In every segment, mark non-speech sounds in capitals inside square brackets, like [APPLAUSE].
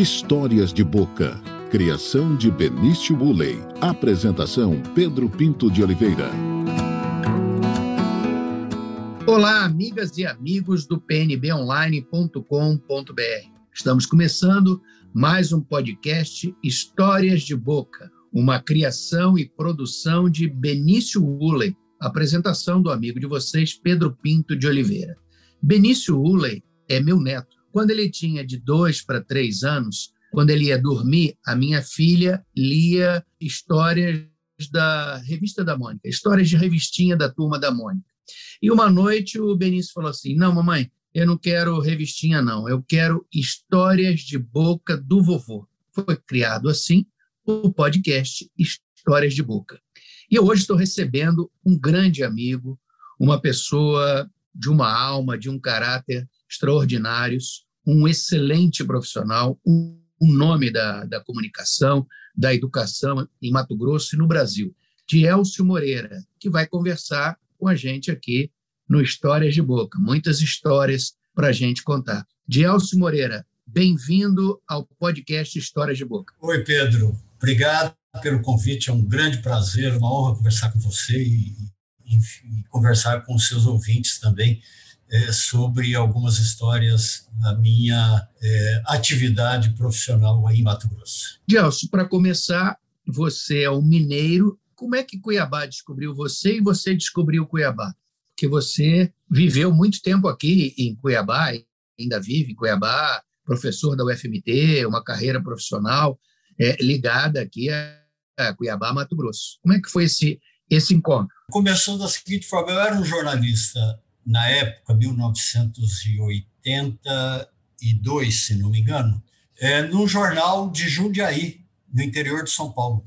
Histórias de Boca. Criação de Benício Bulley. Apresentação Pedro Pinto de Oliveira. Olá, amigas e amigos do pnbonline.com.br. Estamos começando mais um podcast Histórias de Boca, uma criação e produção de Benício Ulley, apresentação do amigo de vocês, Pedro Pinto de Oliveira. Benício Ulley é meu neto. Quando ele tinha de dois para três anos, quando ele ia dormir, a minha filha lia histórias da revista da Mônica, histórias de revistinha da turma da Mônica. E uma noite o Benício falou assim: Não, mamãe, eu não quero revistinha, não, eu quero histórias de boca do vovô. Foi criado assim o podcast Histórias de Boca. E hoje estou recebendo um grande amigo, uma pessoa de uma alma, de um caráter extraordinários, um excelente profissional, um, um nome da, da comunicação, da educação em Mato Grosso e no Brasil, de Elcio Moreira, que vai conversar com a gente aqui no Histórias de Boca. Muitas histórias para a gente contar. De Elcio Moreira, bem-vindo ao podcast Histórias de Boca. Oi, Pedro. Obrigado pelo convite. É um grande prazer, uma honra conversar com você e, e conversar com os seus ouvintes também é, sobre algumas histórias da minha é, atividade profissional aí em Mato Grosso. Gelson, para começar, você é um mineiro. Como é que Cuiabá descobriu você e você descobriu Cuiabá? Porque você viveu muito tempo aqui em Cuiabá, ainda vive em Cuiabá, professor da UFMT, uma carreira profissional é, ligada aqui a, a Cuiabá, Mato Grosso. Como é que foi esse, esse encontro? Começou da seguinte forma: eu era um jornalista na época, 1982, se não me engano, é, num jornal de Jundiaí, no interior de São Paulo.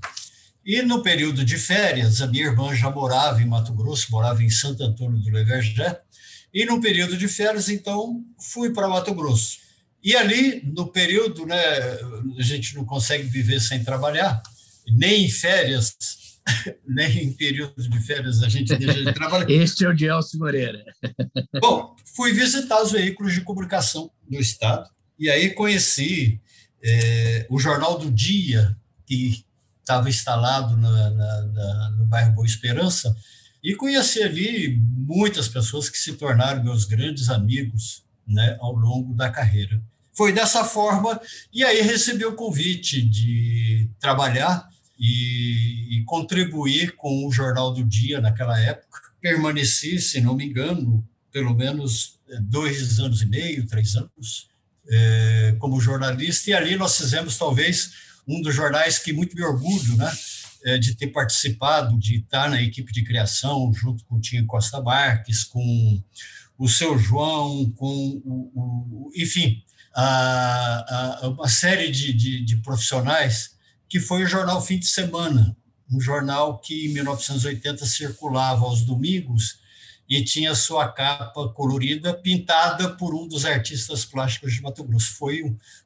E no período de férias, a minha irmã já morava em Mato Grosso, morava em Santo Antônio do Levergé, e no período de férias, então, fui para Mato Grosso. E ali, no período, né, a gente não consegue viver sem trabalhar, nem em férias, [LAUGHS] nem em período de férias a gente deixa de trabalhar. [LAUGHS] Este é o Gelson Moreira. [LAUGHS] Bom, fui visitar os veículos de comunicação do Estado e aí conheci é, o Jornal do Dia, que estava instalado na, na, na, no bairro Boa Esperança, e conheci ali muitas pessoas que se tornaram meus grandes amigos né, ao longo da carreira. Foi dessa forma, e aí recebi o convite de trabalhar e, e contribuir com o Jornal do Dia naquela época. Permaneci, se não me engano, pelo menos é, dois anos e meio, três anos, é, como jornalista, e ali nós fizemos talvez um dos jornais que muito me orgulho, né? É, de ter participado, de estar na equipe de criação, junto com o Tinha Costa Marques, com o seu João, com o, o enfim, a, a, uma série de, de, de profissionais que foi o jornal Fim de Semana, um jornal que em 1980 circulava aos domingos e tinha sua capa colorida pintada por um dos artistas plásticos de Mato Grosso. Foi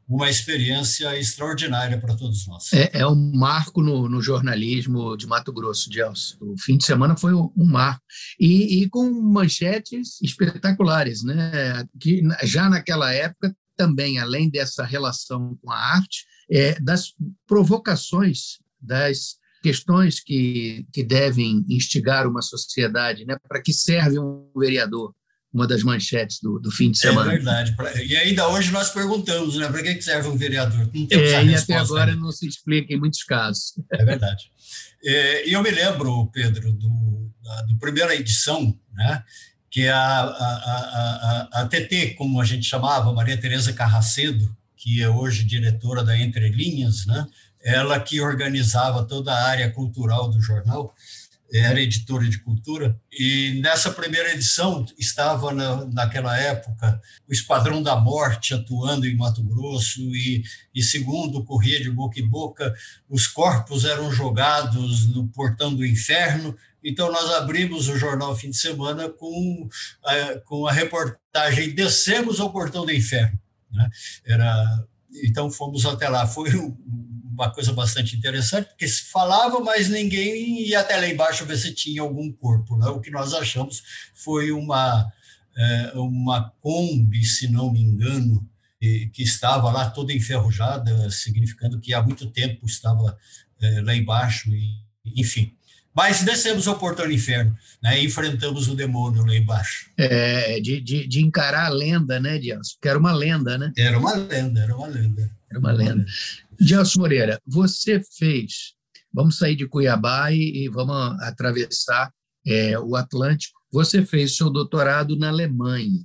uma experiência extraordinária para todos nós. É, é um marco no, no, jornalismo de Mato Grosso, Gelson. O fim de semana foi um marco. E, e, com manchetes espetaculares, né? que já naquela época também, além dessa relação com a arte, é, das provocações, das questões que, que devem instigar uma sociedade, né? para que serve um vereador, uma das manchetes do, do fim de é semana. É verdade. E ainda hoje nós perguntamos, né? Para que serve um vereador? Não temos é, e até agora não se explica em muitos casos. É verdade. É, e eu me lembro, Pedro, do, da do primeira edição, né? Que é a, a, a, a, TT, como a gente chamava, Maria Tereza Carracedo, que é hoje diretora da Entre Linhas, né? ela que organizava toda a área cultural do jornal, era editora de cultura, e nessa primeira edição estava, na, naquela época, o Esquadrão da Morte atuando em Mato Grosso, e, e segundo corria de boca em boca, os corpos eram jogados no portão do inferno, então, nós abrimos o jornal fim de semana com, a, com a reportagem Descemos ao Portão do Inferno. Né? Era, então fomos até lá. Foi uma coisa bastante interessante, porque se falava, mas ninguém ia até lá embaixo ver se tinha algum corpo. Né? O que nós achamos foi uma, é, uma Kombi, se não me engano, que estava lá toda enferrujada, significando que há muito tempo estava é, lá embaixo, e, enfim. Mas descemos ao portão do inferno, né? E enfrentamos o demônio lá embaixo. É, de, de, de encarar a lenda, né, Dias? Porque era uma lenda, né? Era uma lenda, era uma lenda. Era uma lenda. Dias Moreira, você fez. Vamos sair de Cuiabá e, e vamos atravessar é, o Atlântico. Você fez seu doutorado na Alemanha.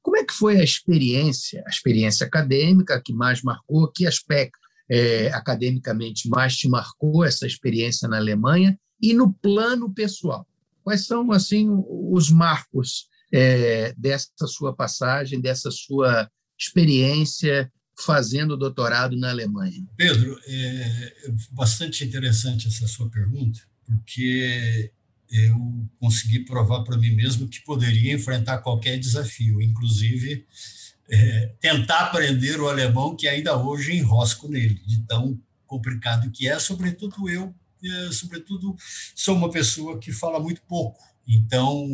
Como é que foi a experiência, a experiência acadêmica que mais marcou? Que aspecto é, academicamente mais te marcou essa experiência na Alemanha? E no plano pessoal, quais são assim os marcos é, dessa sua passagem, dessa sua experiência fazendo doutorado na Alemanha? Pedro, é bastante interessante essa sua pergunta, porque eu consegui provar para mim mesmo que poderia enfrentar qualquer desafio, inclusive é, tentar aprender o alemão, que ainda hoje enrosco nele, de tão complicado que é, sobretudo eu, é, sobretudo sou uma pessoa que fala muito pouco, então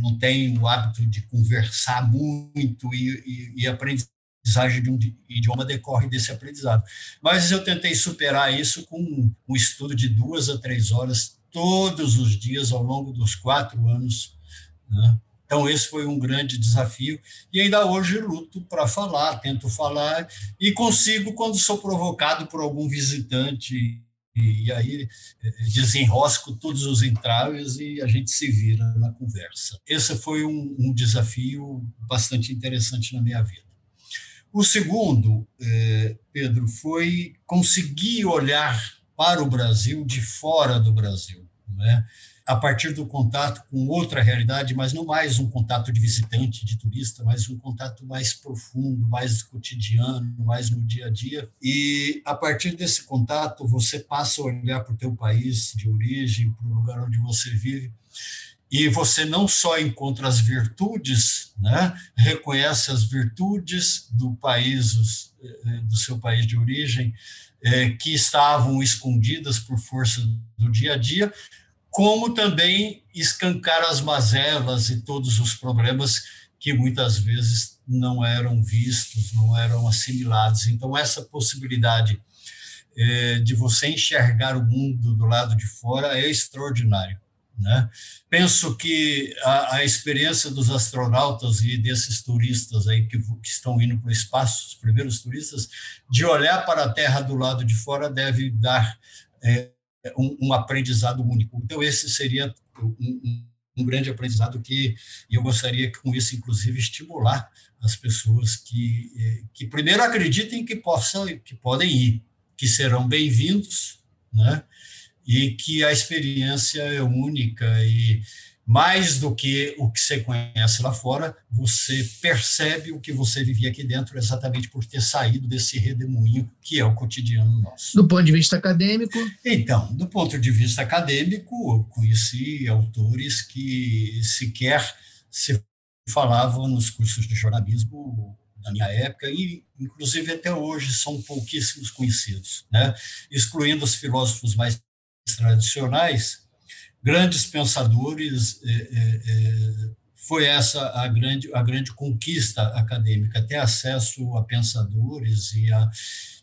não tenho o hábito de conversar muito e, e, e aprendizagem de um idioma decorre desse aprendizado. Mas eu tentei superar isso com um estudo de duas a três horas todos os dias ao longo dos quatro anos. Né? Então, esse foi um grande desafio. E ainda hoje luto para falar, tento falar e consigo quando sou provocado por algum visitante. E aí eh, desenrosco todos os entraves e a gente se vira na conversa. Esse foi um, um desafio bastante interessante na minha vida. O segundo, eh, Pedro, foi conseguir olhar para o Brasil de fora do Brasil, né? A partir do contato com outra realidade, mas não mais um contato de visitante, de turista, mas um contato mais profundo, mais cotidiano, mais no dia a dia. E a partir desse contato, você passa a olhar para o teu país de origem, para o lugar onde você vive, e você não só encontra as virtudes, né, reconhece as virtudes do país, eh, do seu país de origem, é, que estavam escondidas por força do dia a dia, como também escancar as mazelas e todos os problemas que muitas vezes não eram vistos, não eram assimilados. Então, essa possibilidade é, de você enxergar o mundo do lado de fora é extraordinário. Né? Penso que a, a, experiência dos astronautas e desses turistas aí que, que estão indo para o espaço, os primeiros turistas, de olhar para a Terra do lado de fora deve dar é, um, um, aprendizado único. Então, esse seria um, um, um grande aprendizado que eu gostaria que, com isso, inclusive, estimular as pessoas que, é, que primeiro acreditem que, possam, que podem ir, que serão bem-vindos, né? e que a experiência é única e mais do que o que você conhece lá fora, você percebe o que você vivia aqui dentro exatamente por ter saído desse redemoinho que é o cotidiano nosso. Do ponto de vista acadêmico? Então, do ponto de vista acadêmico, eu conheci autores que sequer se falavam nos cursos de jornalismo da minha época e inclusive até hoje são pouquíssimos conhecidos, né? excluindo os filósofos mais tradicionais, grandes pensadores, é, é, é, foi essa a grande, a grande conquista acadêmica, ter acesso a pensadores e a,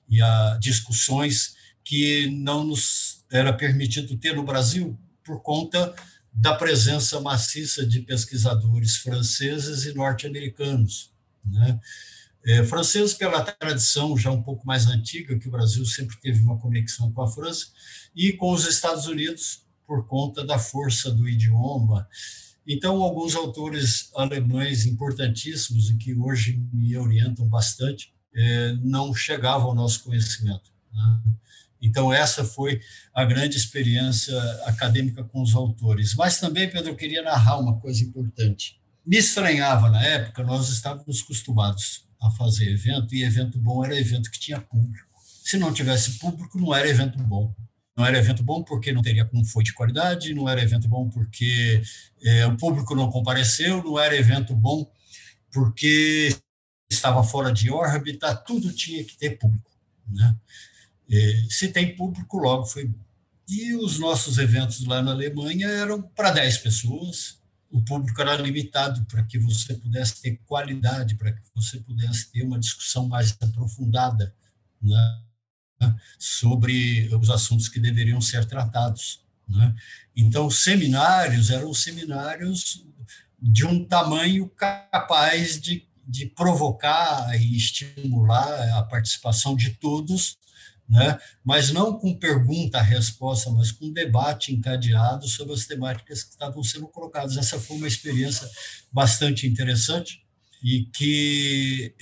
e a discussões que não nos era permitido ter no Brasil por conta da presença maciça de pesquisadores franceses e norte-americanos. Né? É, franceses pela tradição já um pouco mais antiga, que o Brasil sempre teve uma conexão com a França, e com os Estados Unidos por conta da força do idioma. Então, alguns autores alemães importantíssimos e que hoje me orientam bastante é, não chegavam ao nosso conhecimento. Né? Então, essa foi a grande experiência acadêmica com os autores. Mas também, Pedro, eu queria narrar uma coisa importante. Me estranhava na época, nós estávamos acostumados a fazer evento, e evento bom era evento que tinha público. Se não tivesse público, não era evento bom. Não era evento bom porque não teria como foi de qualidade, não era evento bom porque é, o público não compareceu, não era evento bom porque estava fora de órbita, tudo tinha que ter público. Né? E, se tem público, logo foi. E os nossos eventos lá na Alemanha eram para 10 pessoas, o público era limitado para que você pudesse ter qualidade, para que você pudesse ter uma discussão mais aprofundada né, sobre os assuntos que deveriam ser tratados. Né? Então, os seminários eram seminários de um tamanho capaz de, de provocar e estimular a participação de todos né? mas não com pergunta-resposta, mas com debate encadeado sobre as temáticas que estavam sendo colocadas. Essa foi uma experiência bastante interessante e que,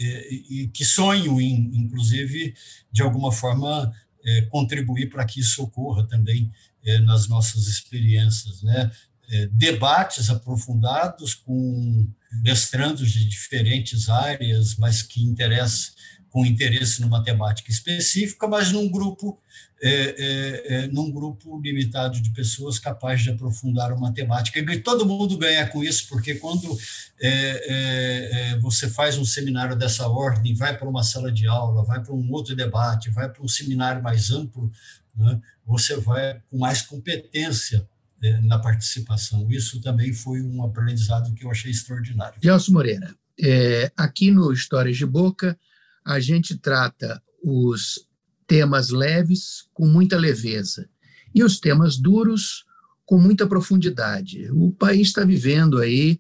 e que sonho, em, inclusive, de alguma forma, é, contribuir para que isso ocorra também é, nas nossas experiências. Né? É, debates aprofundados com mestrandos de diferentes áreas, mas que interessam com interesse numa temática específica, mas num grupo é, é, é, num grupo limitado de pessoas capazes de aprofundar uma temática. E todo mundo ganha com isso, porque quando é, é, é, você faz um seminário dessa ordem, vai para uma sala de aula, vai para um outro debate, vai para um seminário mais amplo, né, você vai com mais competência na participação. Isso também foi um aprendizado que eu achei extraordinário. Gelson Moreira, aqui no Histórias de Boca, a gente trata os temas leves com muita leveza e os temas duros com muita profundidade. O país está vivendo aí,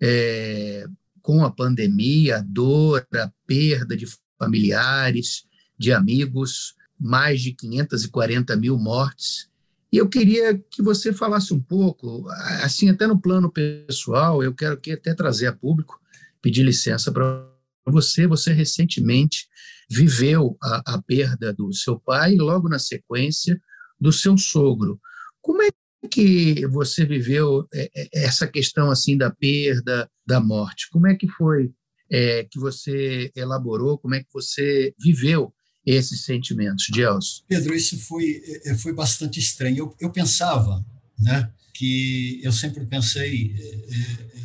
é, com a pandemia, a dor, a perda de familiares, de amigos, mais de 540 mil mortes. E eu queria que você falasse um pouco, assim, até no plano pessoal, eu quero que até trazer a público, pedir licença para você, você recentemente viveu a, a perda do seu pai e logo na sequência do seu sogro. Como é que você viveu é, é, essa questão assim da perda, da morte? Como é que foi é, que você elaborou? Como é que você viveu esses sentimentos, Gelson? Pedro, isso foi é, foi bastante estranho. Eu, eu pensava, né, que eu sempre pensei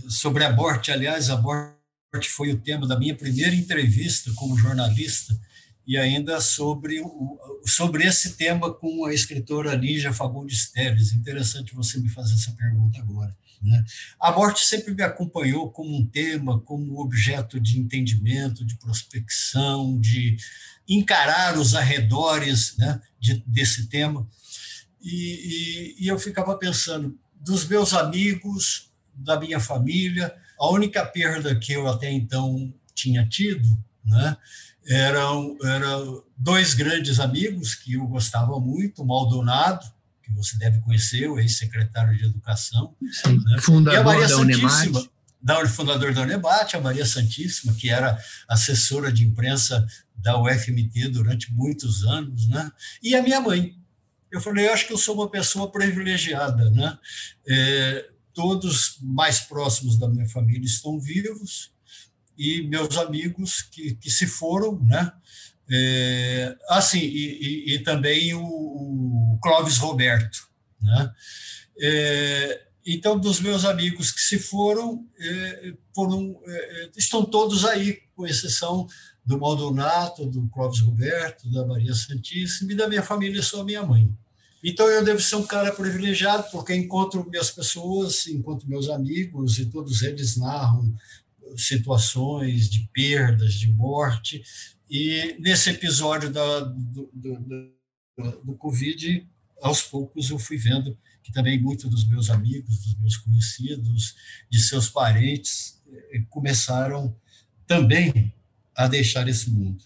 sobre a morte. Aliás, a morte foi o tema da minha primeira entrevista como jornalista e ainda sobre, o, sobre esse tema com a escritora Lígia Fagundes Teles. Interessante você me fazer essa pergunta agora. Né? A morte sempre me acompanhou como um tema, como objeto de entendimento, de prospecção, de encarar os arredores né, de, desse tema. E, e, e eu ficava pensando, dos meus amigos, da minha família, a única perda que eu até então tinha tido né, eram, eram dois grandes amigos que eu gostava muito, o Maldonado, que você deve conhecer, o ex-secretário de Educação. Sim, né, fundador e a Maria da Santíssima, da, fundador da Unebate, a Maria Santíssima, que era assessora de imprensa da UFMT durante muitos anos, né? e a minha mãe. Eu falei, eu acho que eu sou uma pessoa privilegiada, né? É, todos mais próximos da minha família estão vivos e meus amigos que, que se foram, né? É, assim, e, e, e também o, o, Clóvis Roberto, né? É, então, dos meus amigos que se foram, é, foram é, estão todos aí, com exceção do Maldonato, do Clóvis Roberto, da Maria Santíssima e da minha família, só minha mãe. Então eu devo ser um cara privilegiado, porque encontro minhas pessoas, encontro meus amigos, e todos eles narram situações de perdas, de morte. E nesse episódio da, do, do, do, do Covid, aos poucos eu fui vendo que também muitos dos meus amigos, dos meus conhecidos, de seus parentes, eh, começaram também a deixar esse mundo.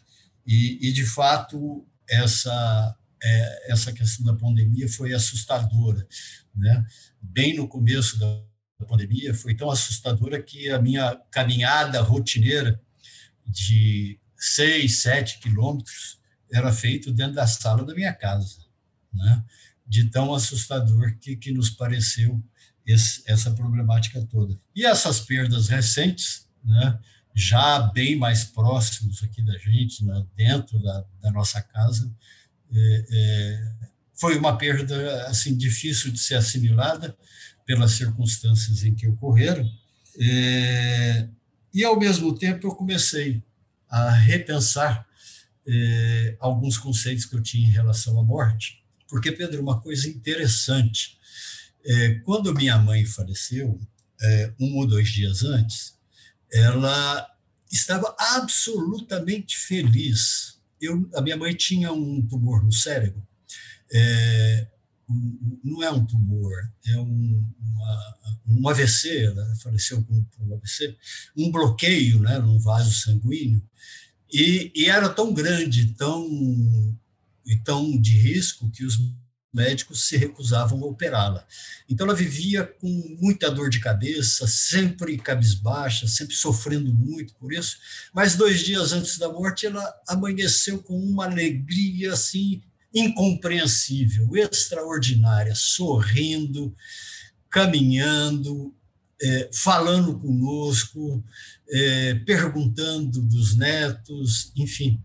E, e de fato, essa é, essa questão da pandemia foi assustadora. Né? Bem no começo da pandemia, foi tão assustadora que a minha caminhada rotineira de seis, sete quilômetros era feito dentro da sala da minha casa, né? de tão assustador que, que nos pareceu esse, essa problemática toda. E essas perdas recentes, né, já bem mais próximos aqui da gente, né, dentro da, da nossa casa, é, é, foi uma perda assim difícil de ser assimilada pelas circunstâncias em que ocorreram. É, e, ao mesmo tempo, eu comecei a repensar é, alguns conceitos que eu tinha em relação à morte. Porque, Pedro, uma coisa interessante, é, quando minha mãe faleceu, um ou dois dias antes, ela estava absolutamente feliz. Eu, a minha mãe tinha um tumor no cérebro. É, não é um tumor, é um, uma, um AVC, ela faleceu com um AVC, um bloqueio né, num vaso sanguíneo, e, e era tão grande, tão, e tão de risco, que os médicos se recusavam a operá-la. Então, ela vivia com muita dor de cabeça, sempre cabisbaixa, sempre sofrendo muito por isso. Mas dois dias antes da morte, ela amanheceu com uma alegria assim incompreensível, extraordinária, sorrindo, caminhando, é, falando conosco, é, perguntando dos netos, enfim,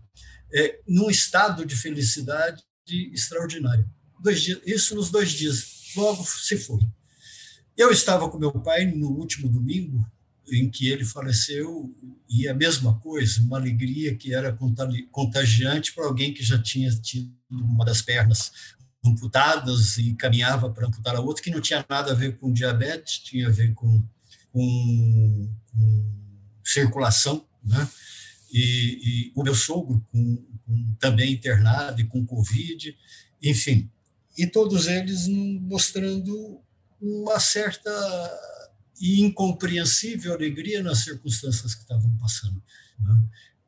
é, num estado de felicidade extraordinário. Isso nos dois dias, logo se foi. Eu estava com meu pai no último domingo, em que ele faleceu, e a mesma coisa, uma alegria que era contagiante para alguém que já tinha tido uma das pernas amputadas e caminhava para amputar a outra, que não tinha nada a ver com diabetes, tinha a ver com, com, com circulação, né? E, e, o meu sogro com, com, também internado e com Covid, enfim, e todos eles mostrando uma certa e incompreensível alegria nas circunstâncias que estavam passando. Né?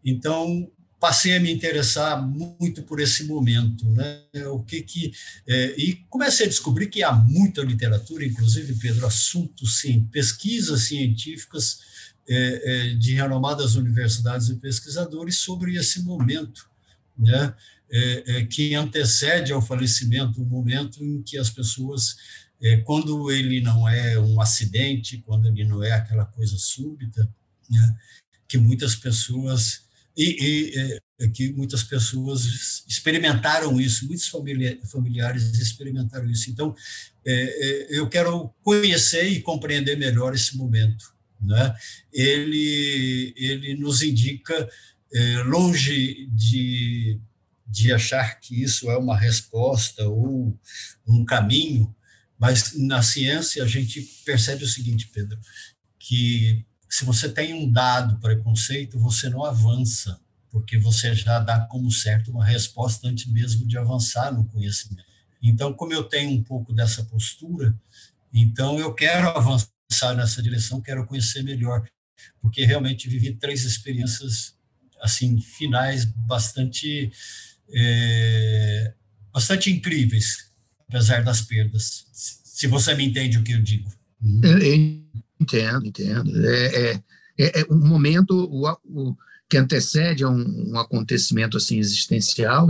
Então, passei a me interessar muito por esse momento, né? O que que é, e comecei a descobrir que há muita literatura, inclusive Pedro, assuntos, sim, pesquisas científicas é, é, de renomadas universidades e pesquisadores sobre esse momento, né? É, é, que antecede ao falecimento, o momento em que as pessoas é, quando ele não é um acidente, quando ele não é aquela coisa súbita, né, que muitas pessoas e, e é, que muitas pessoas experimentaram isso, muitos familiares experimentaram isso. Então, é, é, eu quero conhecer e compreender melhor esse momento. Né? Ele, ele nos indica, longe de, de achar que isso é uma resposta ou um caminho, mas na ciência a gente percebe o seguinte, Pedro, que se você tem um dado preconceito, você não avança, porque você já dá como certo uma resposta antes mesmo de avançar no conhecimento. Então, como eu tenho um pouco dessa postura, então eu quero avançar nessa direção, quero conhecer melhor, porque realmente vivi três experiências assim finais bastante é, bastante incríveis apesar das perdas. Se você me entende o que eu digo. Eu, eu entendo, entendo. É, é, é, é um momento o, o, que antecede a um, um, acontecimento assim existencial,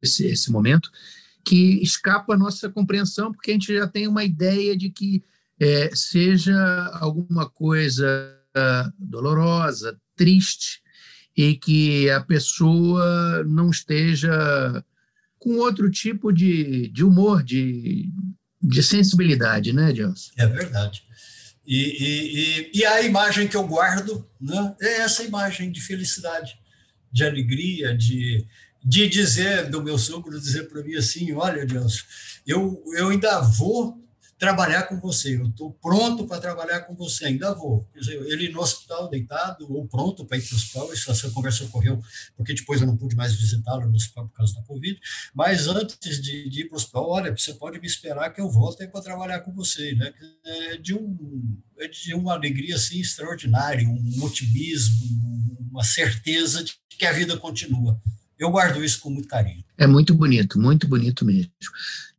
esse, esse momento, que escapa a nossa compreensão, porque a gente já tem uma ideia de que é, seja alguma coisa dolorosa, triste, e que a pessoa não esteja com outro tipo de, de humor, de, de sensibilidade, né, Gelson? É verdade. E, e, e, e, a imagem que eu guardo né, é essa imagem de felicidade, de alegria, de, de dizer, do meu sogro, dizer para mim assim: olha, Deus, eu, eu ainda vou trabalhar com você, eu estou pronto para trabalhar com você, ainda vou. Dizer, ele no hospital deitado ou pronto para ir para o hospital, essa conversa ocorreu porque depois eu não pude mais visitá-lo no hospital por causa da Covid, mas antes de, de ir para o hospital, olha, você pode me esperar que eu volto para trabalhar com você, né? É de, um, é de uma alegria assim, extraordinária, um otimismo, uma certeza de que a vida continua. Eu guardo isso com muito carinho. É muito bonito, muito bonito mesmo.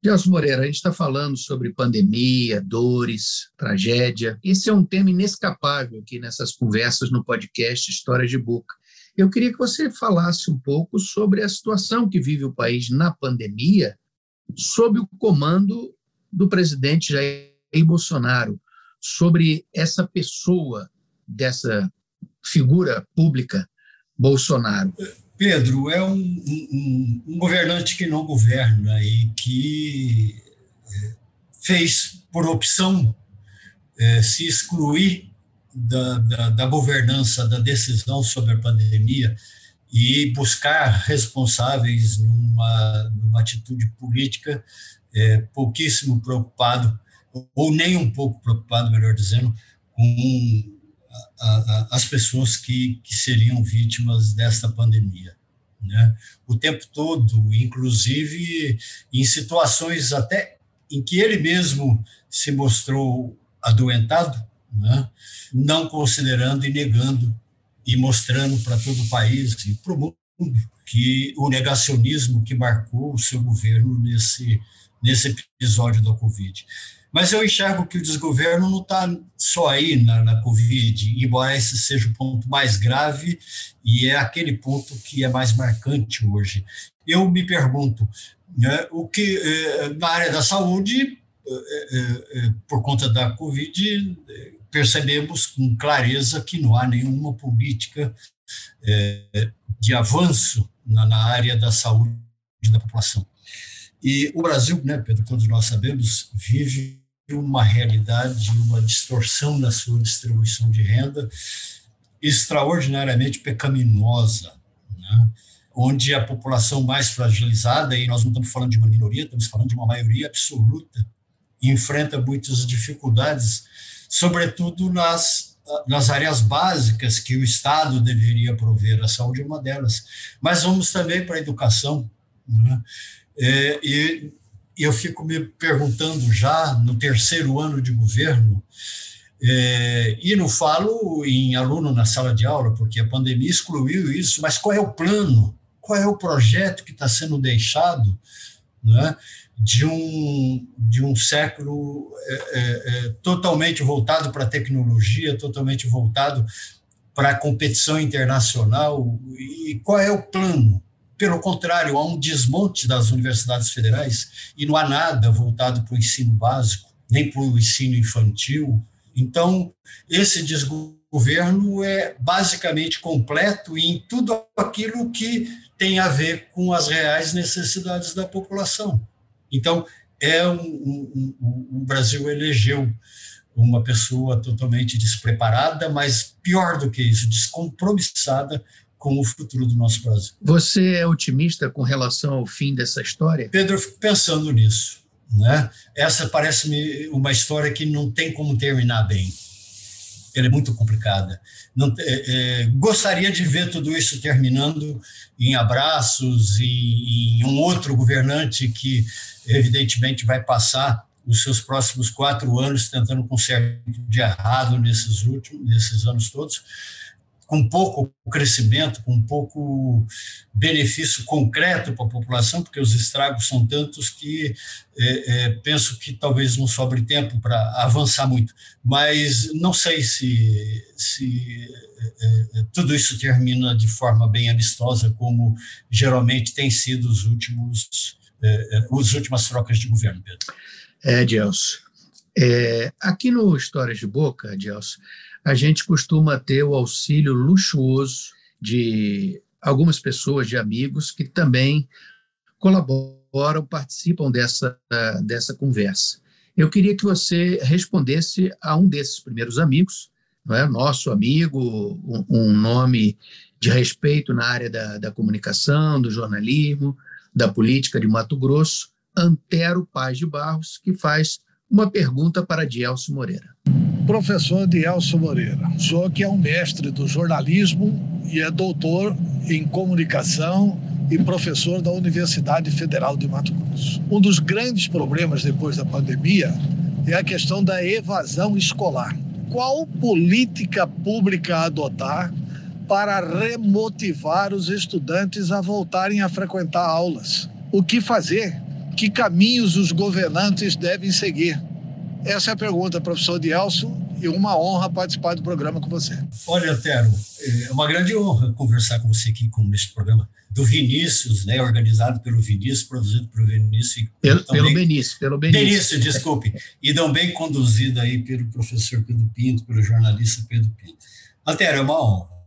Gelson Moreira, a gente está falando sobre pandemia, dores, tragédia. Esse é um tema inescapável aqui nessas conversas no podcast Histórias de Boca. Eu queria que você falasse um pouco sobre a situação que vive o país na pandemia, sob o comando do presidente Jair Bolsonaro, sobre essa pessoa, dessa figura pública, Bolsonaro. Pedro é um, um, um governante que não governa e que é, fez por opção é, se excluir da, da, da, governança, da decisão sobre a pandemia e buscar responsáveis numa, numa atitude política é, pouquíssimo preocupado, ou nem um pouco preocupado, melhor dizendo, com as pessoas que, que seriam vítimas desta pandemia. Né? O tempo todo, inclusive em situações até em que ele mesmo se mostrou adoentado, né? não considerando e negando e mostrando para todo o país e para o mundo que o negacionismo que marcou o seu governo nesse, nesse episódio da Covid. Mas eu enxergo que o desgoverno não está só aí na, na Covid, embora esse seja o ponto mais grave e é aquele ponto que é mais marcante hoje. Eu me pergunto, né, o que eh, na área da saúde, eh, eh, por conta da Covid, percebemos com clareza que não há nenhuma política de avanço na, área da saúde da população. E o Brasil, né, Pedro, todos nós sabemos, vive uma realidade, uma distorção na sua distribuição de renda extraordinariamente pecaminosa, né? onde a população mais fragilizada, e nós não estamos falando de uma minoria, estamos falando de uma maioria absoluta, enfrenta muitas dificuldades, sobretudo nas, nas áreas básicas que o Estado deveria prover, a saúde é uma delas. Mas vamos também para a educação. Né? É, e eu fico me perguntando já no terceiro ano de governo, é, e não falo em aluno na sala de aula, porque a pandemia excluiu isso, mas qual é o plano? Qual é o projeto que está sendo deixado né, de, um, de um século é, é, é totalmente voltado para a tecnologia, totalmente voltado para a competição internacional? E qual é o plano? Pelo contrário, há um desmonte das universidades federais e não há nada voltado para o ensino básico, nem para o ensino infantil. Então, esse desgoverno é basicamente completo em tudo aquilo que tem a ver com as reais necessidades da população. Então, é um, um, um, o Brasil elegeu uma pessoa totalmente despreparada, mas pior do que isso, descompromissada com o futuro do nosso Brasil. Você é otimista com relação ao fim dessa história? Pedro, eu fico pensando nisso. Né? Essa parece-me uma história que não tem como terminar bem. Ela é muito complicada. Não, é, é, gostaria de ver tudo isso terminando em abraços, em, em um outro governante que, evidentemente, vai passar os seus próximos quatro anos tentando consertar de errado nesses últimos, nesses anos todos com pouco crescimento, com pouco benefício concreto para a população, porque os estragos são tantos que é, é, penso que talvez não sobre tempo para avançar muito. Mas não sei se, se é, é, tudo isso termina de forma bem amistosa, como geralmente tem sido os últimos, é, é, as últimas trocas de governo, Pedro. É, Gelson. aqui no Histórias de Boca, Gelson, a gente costuma ter o auxílio luxuoso de algumas pessoas, de amigos, que também colaboram, participam dessa, dessa conversa. Eu queria que você respondesse a um desses primeiros amigos, é? nosso amigo, um, um nome de respeito na área da, da comunicação, do jornalismo, da política de Mato Grosso, Antero Paz de Barros, que faz uma pergunta para Dielso Moreira professor Dielso Moreira. Sou que é um mestre do jornalismo e é doutor em comunicação e professor da Universidade Federal de Mato Grosso. Um dos grandes problemas depois da pandemia é a questão da evasão escolar. Qual política pública adotar para remotivar os estudantes a voltarem a frequentar aulas? O que fazer? Que caminhos os governantes devem seguir? Essa é a pergunta, professor Dielso, e uma honra participar do programa com você. Olha, Tero, é uma grande honra conversar com você aqui com neste programa do Vinícius, né, organizado pelo Vinícius, produzido pelo Vinícius. Pelo, também, pelo Benício, pelo Benício. Benício, desculpe. E também conduzido aí pelo professor Pedro Pinto, pelo jornalista Pedro Pinto. Antero, é uma honra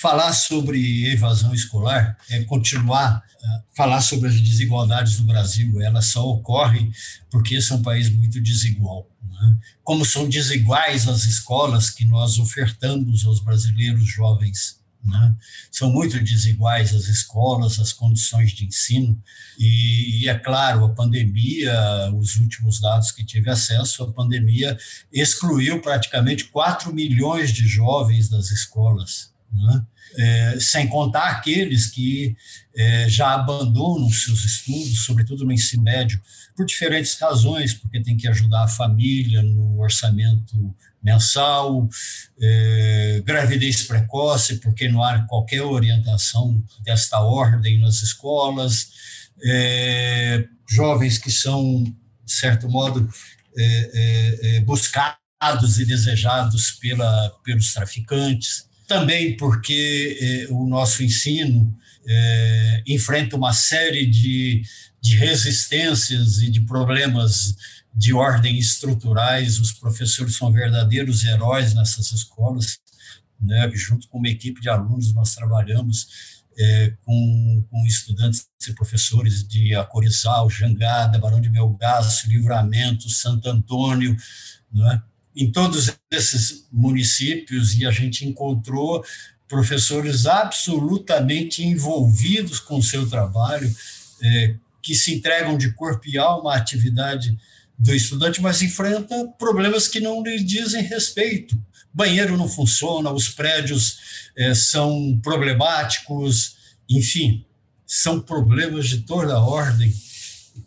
falar sobre evasão escolar é continuar a falar sobre as desigualdades do Brasil. Elas só ocorrem porque esse é um país muito desigual. Né? Como são desiguais as escolas que nós ofertamos aos brasileiros jovens. Né? São muito desiguais as escolas, as condições de ensino, e, e, é claro, a pandemia, os últimos dados que tive acesso, a pandemia excluiu praticamente 4 milhões de jovens das escolas. Né? É, sem contar aqueles que é, já abandonam seus estudos, sobretudo no ensino médio, por diferentes razões, porque tem que ajudar a família no orçamento mensal, é, gravidez precoce, porque não há qualquer orientação desta ordem nas escolas, é, jovens que são, de certo modo, é, é buscados e desejados pela, pelos traficantes também porque eh, o nosso ensino eh, enfrenta uma série de, de resistências e de problemas de ordem estruturais. Os professores são verdadeiros heróis nessas escolas. Né? Junto com uma equipe de alunos, nós trabalhamos é, com, com, estudantes e professores de Acorizal, Jangada, Barão de Melgaço, Livramento, Santo Antônio, né? Em todos esses municípios e a gente encontrou professores absolutamente envolvidos com o seu trabalho, é, que se entregam de corpo e alma à atividade do estudante, mas enfrenta problemas que não lhe dizem respeito. Banheiro não funciona, os prédios é, são problemáticos, enfim, são problemas de toda ordem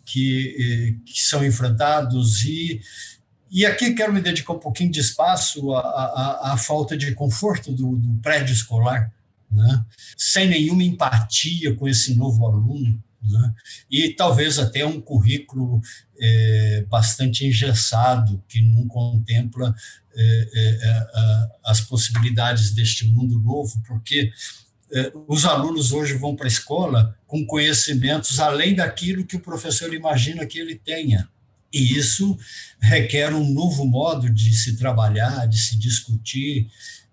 que, é, que são enfrentados e e aqui quero me dedicar um pouquinho de espaço à, à, à falta de conforto do, do prédio escolar, né? sem nenhuma empatia com esse novo aluno, né? e talvez até um currículo é, bastante engessado, que não contempla é, é, as possibilidades deste mundo novo, porque é, os alunos hoje vão para a escola com conhecimentos além daquilo que o professor imagina que ele tenha. E isso requer um novo modo de se trabalhar, de se discutir,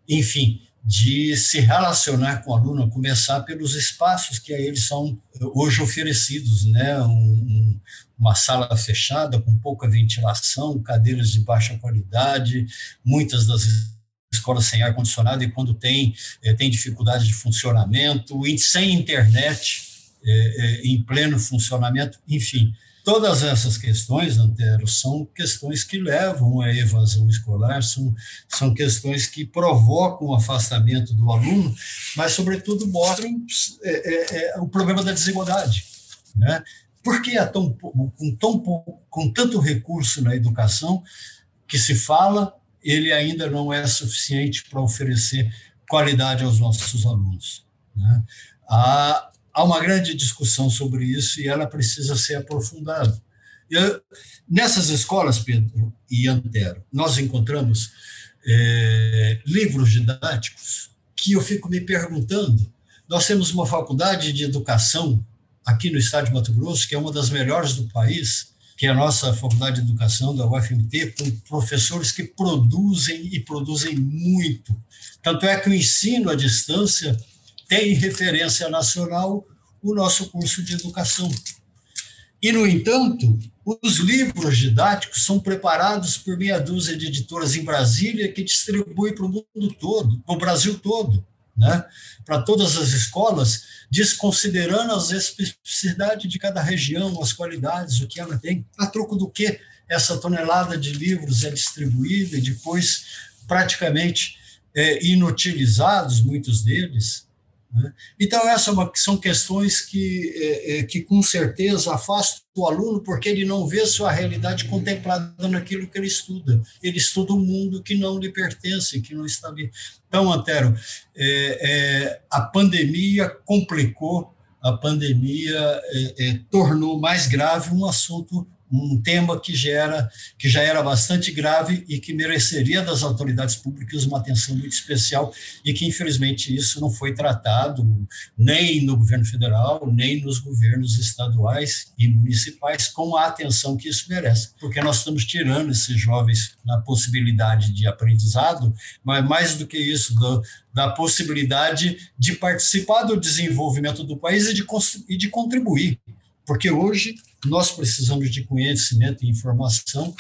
enfim, de se relacionar com o aluno, começar pelos espaços que a eles são hoje oferecidos, né? Um, uma sala fechada com pouca ventilação, cadeiras de baixa qualidade, muitas das escolas sem ar condicionado e quando tem eh, tem dificuldade de funcionamento, sem internet eh, eh, em pleno funcionamento, enfim, Todas essas questões, Antero, são questões que levam à evasão escolar, são, são questões que provocam o afastamento do aluno, mas, sobretudo, mostram é, é, é, o problema da desigualdade. Né? Por que tão, com, tão, com tanto recurso na educação que se fala, ele ainda não é suficiente para oferecer qualidade aos nossos alunos? Né? A, há uma grande discussão sobre isso e ela precisa ser aprofundada. Eu, nessas escolas, Pedro e Antero, nós encontramos é, livros didáticos que eu fico me perguntando. Nós temos uma faculdade de educação aqui no estado de Mato Grosso, que é uma das melhores do país, que é a nossa Faculdade de Educação da UFMT, com professores que produzem e produzem muito. Tanto é que o ensino à distância tem referência nacional o nosso curso de educação. E, no entanto, os livros didáticos são preparados por meia dúzia de editoras em Brasília que distribui para o mundo todo, para o Brasil todo, né? para todas as escolas, desconsiderando as especificidades de cada região, as qualidades, o que ela tem, a troco do que essa tonelada de livros é distribuída e depois praticamente é, inutilizados, muitos deles? Então, essas é são questões que, é, é, que, com certeza, afastam o aluno, porque ele não vê sua realidade contemplada naquilo que ele estuda. Ele estuda um mundo que não lhe pertence, que não está ali. Então, Antero, é, é, a pandemia complicou, a pandemia é, tornou mais grave um assunto um tema que já, era, que já era bastante grave e que mereceria das autoridades públicas uma atenção muito especial e que, infelizmente, isso não foi tratado nem no governo federal, nem nos governos estaduais e municipais com a atenção que isso merece, porque nós estamos tirando esses jovens na possibilidade de aprendizado, mas mais do que isso, da possibilidade de participar do desenvolvimento do país e de, e de contribuir porque hoje nós precisamos de conhecimento e informação,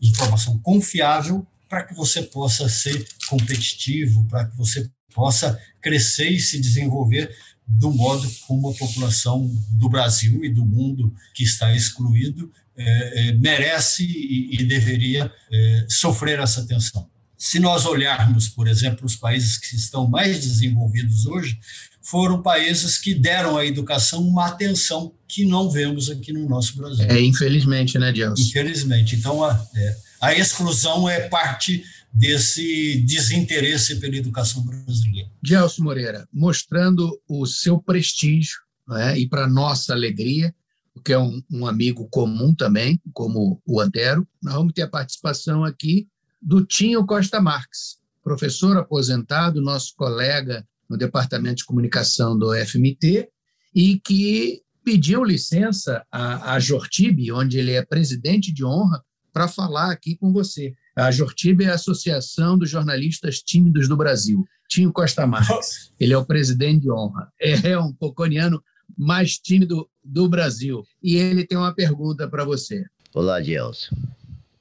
informação confiável para que você possa ser competitivo, para que você possa crescer e se desenvolver do modo como a população do Brasil e do mundo que está excluído é, é, merece e, e deveria é, sofrer essa atenção. Se nós olharmos, por exemplo, os países que estão mais desenvolvidos hoje, foram países que deram à educação uma atenção que não vemos aqui no nosso Brasil. É, infelizmente, né, Gelson? Infelizmente. Então, a, é, a exclusão é parte desse desinteresse pela educação brasileira. Gelson Moreira, mostrando o seu prestígio né, e para nossa alegria, que é um, um, amigo comum também, como o Antero, nós vamos ter a participação aqui do Tinho Costa Marques, professor aposentado, nosso colega no Departamento de Comunicação do FMT, e que pediu licença à, à Jortib, onde ele é presidente de honra, para falar aqui com você. A Jortib é a Associação dos Jornalistas Tímidos do Brasil. Tinho Costa Marques, ele é o presidente de honra. É um poconiano mais tímido do Brasil. E ele tem uma pergunta para você. Olá, Gelson.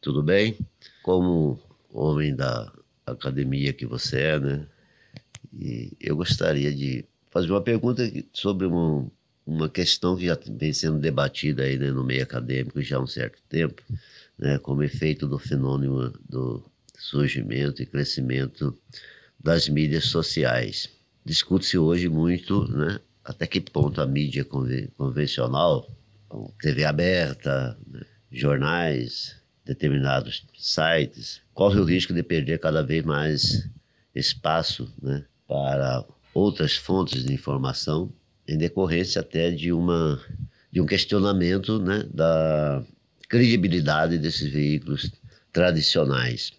Tudo bem? Como homem da academia que você é, né? E eu gostaria de fazer uma pergunta sobre uma, uma questão que já vem sendo debatida aí né, no meio acadêmico já há um certo tempo, né, como efeito do fenômeno do surgimento e crescimento das mídias sociais. Discute-se hoje muito né, até que ponto a mídia convencional, TV aberta, né, jornais, determinados sites, corre o risco de perder cada vez mais espaço né, para outras fontes de informação, em decorrência até de, uma, de um questionamento né, da credibilidade desses veículos tradicionais.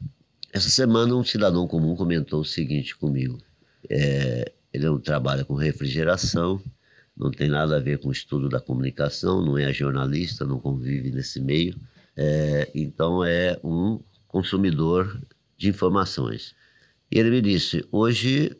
Essa semana, um cidadão comum comentou o seguinte comigo: é, ele não trabalha com refrigeração, não tem nada a ver com o estudo da comunicação, não é jornalista, não convive nesse meio, é, então é um consumidor de informações. E ele me disse: hoje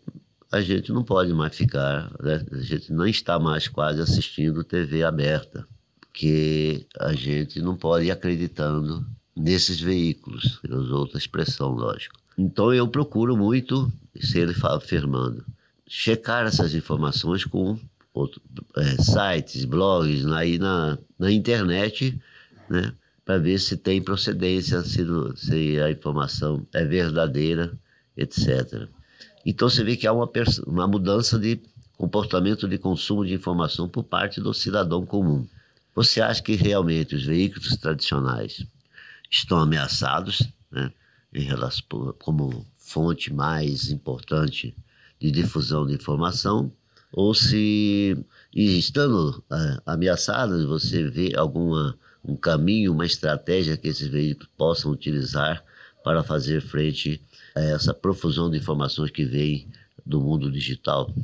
a gente não pode mais ficar, né? a gente não está mais quase assistindo TV aberta, porque a gente não pode ir acreditando nesses veículos, eu usou outra expressão, lógico. Então eu procuro muito, se ele fala afirmando, checar essas informações com outro, é, sites, blogs, aí na, na internet, né? Para ver se tem procedência, se, se a informação é verdadeira, etc. Então você vê que há uma, uma mudança de comportamento de consumo de informação por parte do cidadão comum. Você acha que realmente os veículos tradicionais estão ameaçados, né, em relação, como fonte mais importante de difusão de informação, ou se, estando é, ameaçados, você vê alguma um caminho, uma estratégia que esses veículos possam utilizar para fazer frente a essa profusão de informações que vem do mundo digital.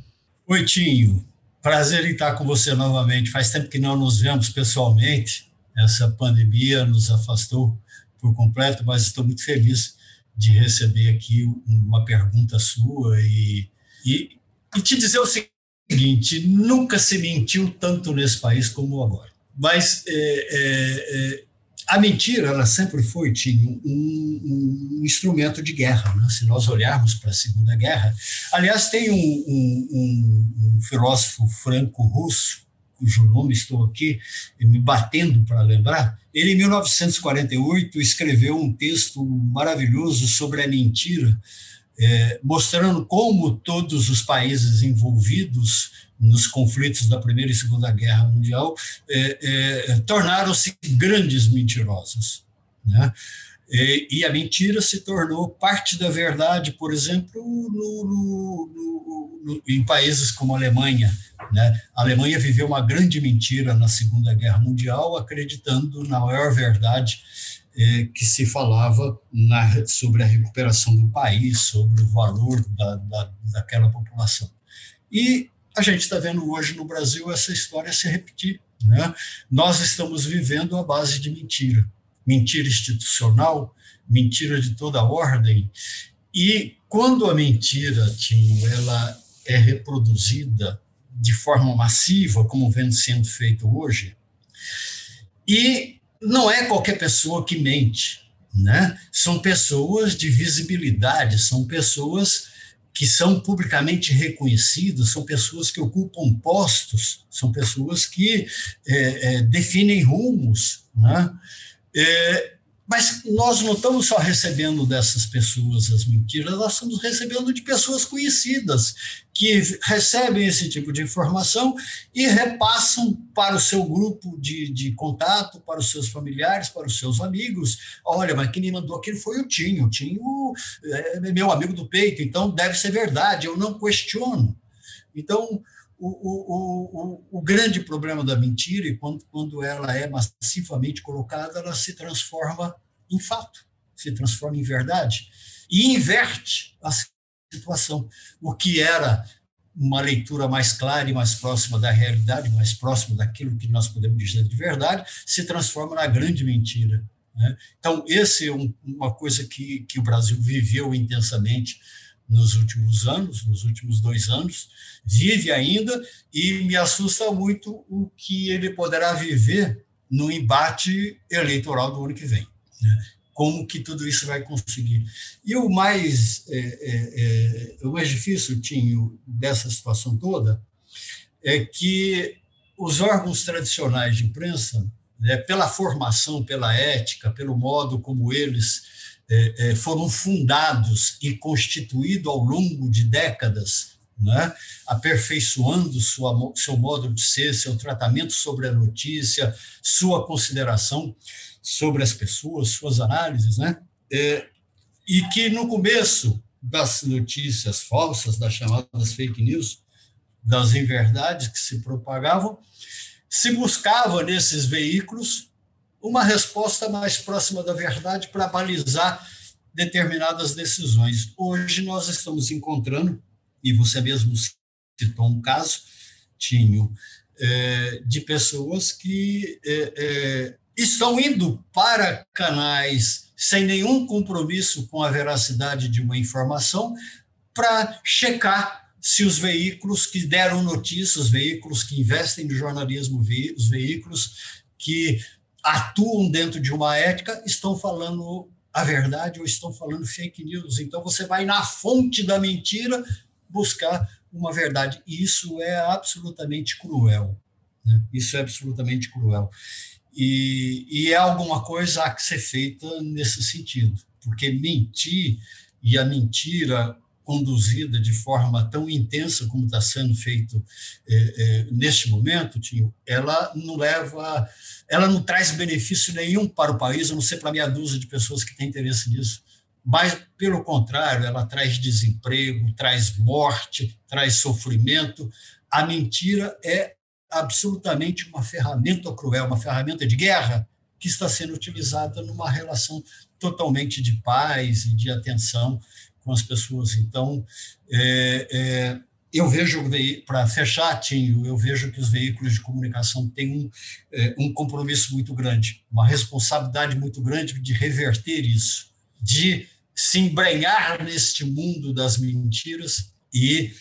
Oi, Tinho. Prazer em estar com você novamente. Faz tempo que não nos vemos pessoalmente. Essa pandemia nos afastou por completo, mas estou muito feliz de receber aqui uma pergunta sua e, e, e te dizer o seguinte: nunca se mentiu tanto nesse país como agora. Mas é, é, é a mentira, ela sempre foi, tinha um, um, instrumento de guerra. Né? Se nós olharmos para a Segunda Guerra, aliás, tem um, um, um filósofo franco-russo, cujo nome estou aqui me batendo para lembrar, ele, em 1948, escreveu um texto maravilhoso sobre a mentira, é, mostrando como todos os países envolvidos nos conflitos da Primeira e Segunda Guerra Mundial, é, é, tornaram-se grandes mentirosos. Né? E, e, a mentira se tornou parte da verdade, por exemplo, no, no, no, em países como a Alemanha. Né? A Alemanha viveu uma grande mentira na Segunda Guerra Mundial, acreditando na maior verdade é, que se falava na, sobre a recuperação do país, sobre o valor da, da, daquela população. E a gente está vendo hoje no Brasil essa história se repetir. Né? Nós estamos vivendo a base de mentira. Mentira institucional, mentira de toda ordem. E quando a mentira, Tim, ela é reproduzida de forma massiva, como vem sendo feito hoje, e não é qualquer pessoa que mente. né? São pessoas de visibilidade, são pessoas que são publicamente reconhecidas, são pessoas que ocupam postos, são pessoas que é, é, definem rumos, né? É, mas nós não estamos só recebendo dessas pessoas as mentiras, nós estamos recebendo de pessoas conhecidas, que recebem esse tipo de informação e repassam para o seu grupo de, de contato, para os seus familiares, para os seus amigos. Olha, mas quem me mandou aquilo foi o Tinho. O Tinho é meu amigo do peito, então deve ser verdade, eu não questiono. Então, o, o, o, o, grande problema da mentira, e quando, quando ela é massivamente colocada, ela se transforma em fato, se transforma em verdade, e inverte a situação. O que era uma leitura mais clara e mais próxima da realidade, mais próxima daquilo que nós podemos dizer de verdade, se transforma na grande mentira. Né? Então, esse é um, uma coisa que, que o Brasil viveu intensamente nos últimos anos, nos últimos dois anos, vive ainda, e me assusta muito o que ele poderá viver no embate eleitoral do ano que vem. Né? Como que tudo isso vai conseguir? E o mais, é, é, é, o mais difícil, Tinho, dessa situação toda, é que os órgãos tradicionais de imprensa, né, pela formação, pela ética, pelo modo como eles foram fundados e constituídos ao longo de décadas, né? aperfeiçoando sua, seu modo de ser, seu tratamento sobre a notícia, sua consideração sobre as pessoas, suas análises, né? É, e que no começo das notícias falsas, das chamadas fake news, das inverdades que se propagavam, se buscava nesses veículos uma resposta mais próxima da verdade para balizar determinadas decisões. Hoje nós estamos encontrando, e você mesmo citou um caso, Tinho, é, de pessoas que é, é, estão indo para canais sem nenhum compromisso com a veracidade de uma informação para checar se os veículos que deram notícias, os veículos que investem no jornalismo, os veículos que atuam dentro de uma ética estão falando a verdade ou estão falando fake news. Então você vai na fonte da mentira buscar uma verdade. E isso é absolutamente cruel. Né? Isso é absolutamente cruel. E, e é alguma coisa a ser feita nesse sentido, porque mentir e a mentira conduzida de forma tão intensa como está sendo feito é, é, neste momento, Tinho, ela não leva, ela não traz benefício nenhum para o país, a não ser para meia dúzia de pessoas que têm interesse nisso. Mas, pelo contrário, ela traz desemprego, traz morte, traz sofrimento. A mentira é absolutamente uma ferramenta cruel, uma ferramenta de guerra que está sendo utilizada numa relação totalmente de paz e de atenção com as pessoas. Então, é, é, eu vejo, para fechar, Tinho, eu vejo que os veículos de comunicação têm um, é, um compromisso muito grande, uma responsabilidade muito grande de reverter isso, de se embrenhar neste mundo das mentiras e,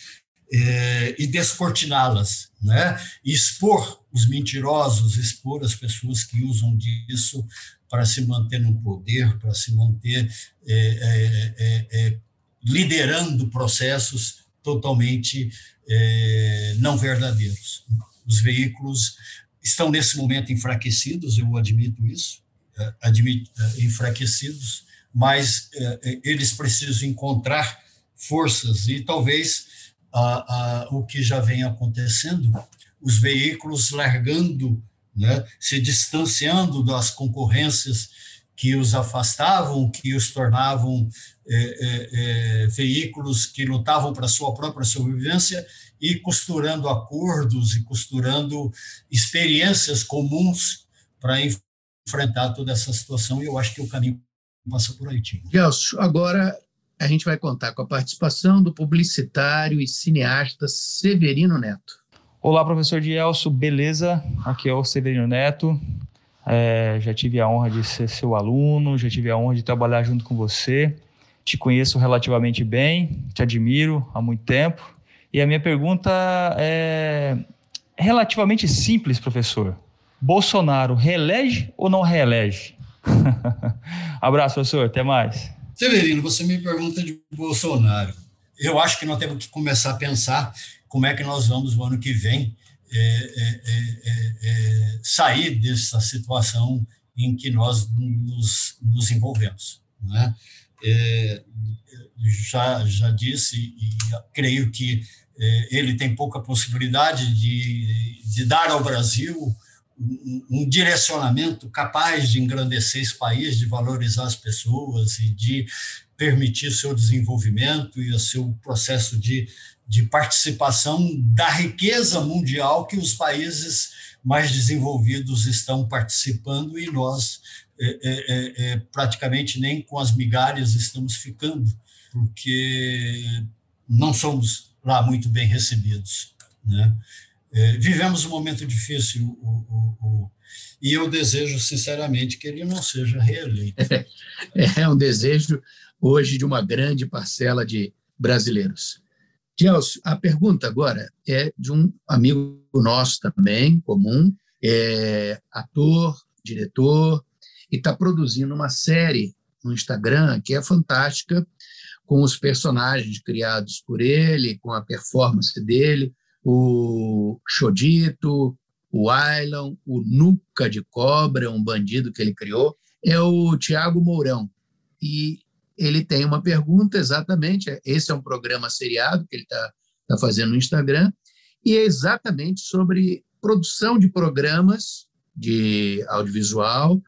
é, e descortiná-las, né? expor os mentirosos, expor as pessoas que usam disso para se manter no poder, para se manter é, é, é, é liderando processos totalmente é, não verdadeiros. Os veículos estão nesse momento enfraquecidos, eu admito isso, é, admito, é, enfraquecidos, mas eles precisam encontrar forças e talvez o que já vem acontecendo, os veículos largando, né, se distanciando das concorrências que os afastavam, que os tornavam é, é, é, veículos que lutavam para a sua própria sobrevivência e costurando acordos e costurando experiências comuns para enfrentar toda essa situação. E eu acho que o caminho passa por aí, Timo. Gelson, agora a gente vai contar com a participação do publicitário e cineasta Severino Neto. Olá, professor Gelson, beleza? Aqui é o Severino Neto. É, já tive a honra de ser seu aluno, já tive a honra de trabalhar junto com você. Te conheço relativamente bem, te admiro há muito tempo. E a minha pergunta é relativamente simples, professor. Bolsonaro reelege ou não reelege? [LAUGHS] Abraço, professor. Até mais. Severino, você me pergunta de Bolsonaro. Eu acho que nós temos que começar a pensar como é que nós vamos, no ano que vem, é, é, é, é sair dessa situação em que nós nos, nos envolvemos. Né? É, já, já disse e creio que é, ele tem pouca possibilidade de, de dar ao Brasil um, um direcionamento capaz de engrandecer esse país, de valorizar as pessoas e de permitir seu desenvolvimento e o seu processo de, de participação da riqueza mundial que os países mais desenvolvidos estão participando e nós é, é, é, é, praticamente nem com as migalhas estamos ficando, porque não somos lá muito bem recebidos. Né? É, vivemos um momento difícil o, o, o, e eu desejo sinceramente que ele não seja reeleito. [LAUGHS] É um desejo hoje de uma grande parcela de brasileiros. Gelson, a pergunta agora é de um amigo nosso também, comum, é ator, diretor, e está produzindo uma série no Instagram que é fantástica, com os personagens criados por ele, com a performance dele, o Chodito, o Ailon, o Nuca de Cobra, um bandido que ele criou, é o Tiago Mourão. E ele tem uma pergunta exatamente. Esse é um programa seriado que ele está tá fazendo no Instagram, e é exatamente sobre produção de programas de audiovisual,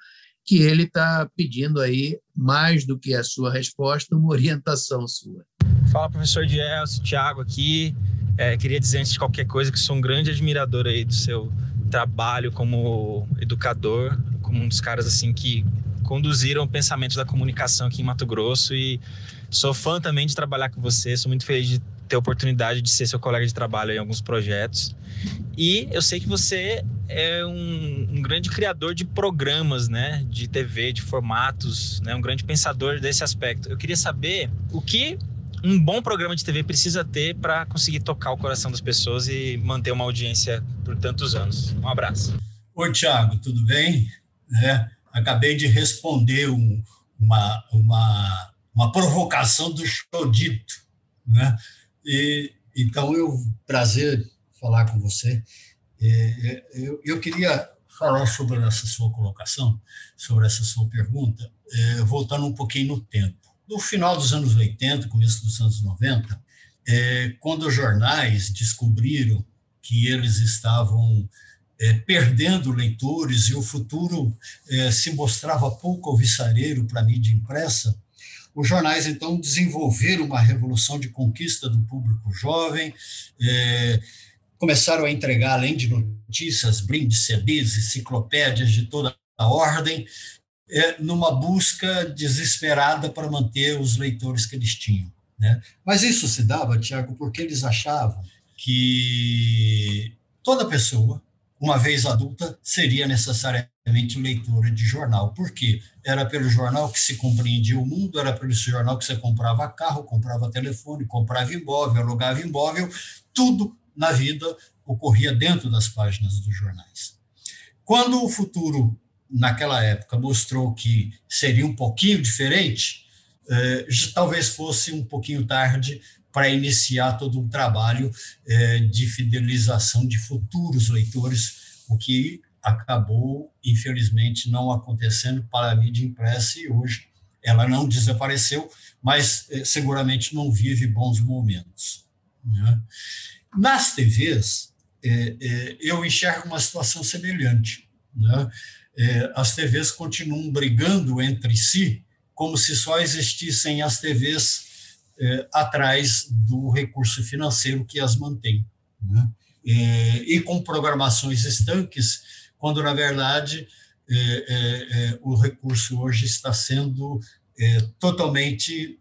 que ele está pedindo aí, mais do que a sua resposta, uma orientação sua. Fala, professor Dielso, Thiago aqui. É, queria dizer antes de qualquer coisa que sou um grande admirador aí do seu trabalho como educador, como um dos caras assim que conduziram o pensamento da comunicação aqui em Mato Grosso e sou fã também de trabalhar com você, sou muito feliz de ter a oportunidade de ser seu colega de trabalho em alguns projetos. E eu sei que você é um, um, grande criador de programas, né, de TV, de formatos, né, um grande pensador desse aspecto. Eu queria saber o que um bom programa de TV precisa ter para conseguir tocar o coração das pessoas e manter uma audiência por tantos anos. Um abraço. Oi, Thiago, tudo bem? É, acabei de responder um, uma, uma, uma provocação do Chodito, né? E, então, eu prazer falar com você. Eu, eu queria falar sobre essa sua colocação, sobre essa sua pergunta, é, voltando um pouquinho no tempo. No final dos anos 80, começo dos anos 90, é, quando os jornais descobriram que eles estavam é, perdendo leitores e o futuro é, se mostrava pouco alvissareiro para a mídia impressa, os jornais então desenvolveram uma revolução de conquista do público jovem, é, começaram a entregar, além de notícias, brindes, CDs, enciclopédias de toda a ordem, é, numa busca desesperada para manter os leitores que eles tinham. Né? Mas isso se dava, Tiago, porque eles achavam que toda pessoa uma vez adulta, seria necessariamente leitora de jornal. Por quê? Era pelo jornal que se compreendia o mundo, era pelo jornal que você comprava carro, comprava telefone, comprava imóvel, alugava imóvel, tudo na vida ocorria dentro das páginas dos jornais. Quando o futuro, naquela época, mostrou que seria um pouquinho diferente, eh, talvez fosse um pouquinho tarde para iniciar todo um trabalho é, de fidelização de futuros leitores, o que acabou, infelizmente, não acontecendo para a mídia impressa e hoje ela não desapareceu, mas é, seguramente não vive bons momentos. Né? Nas TVs, é, eu enxergo uma situação semelhante. Né? As TVs continuam brigando entre si como se só existissem as TVs é, atrás do recurso financeiro que as mantém. Né? É, e com programações estanques, quando, na verdade, é, é, é o recurso hoje está sendo é, totalmente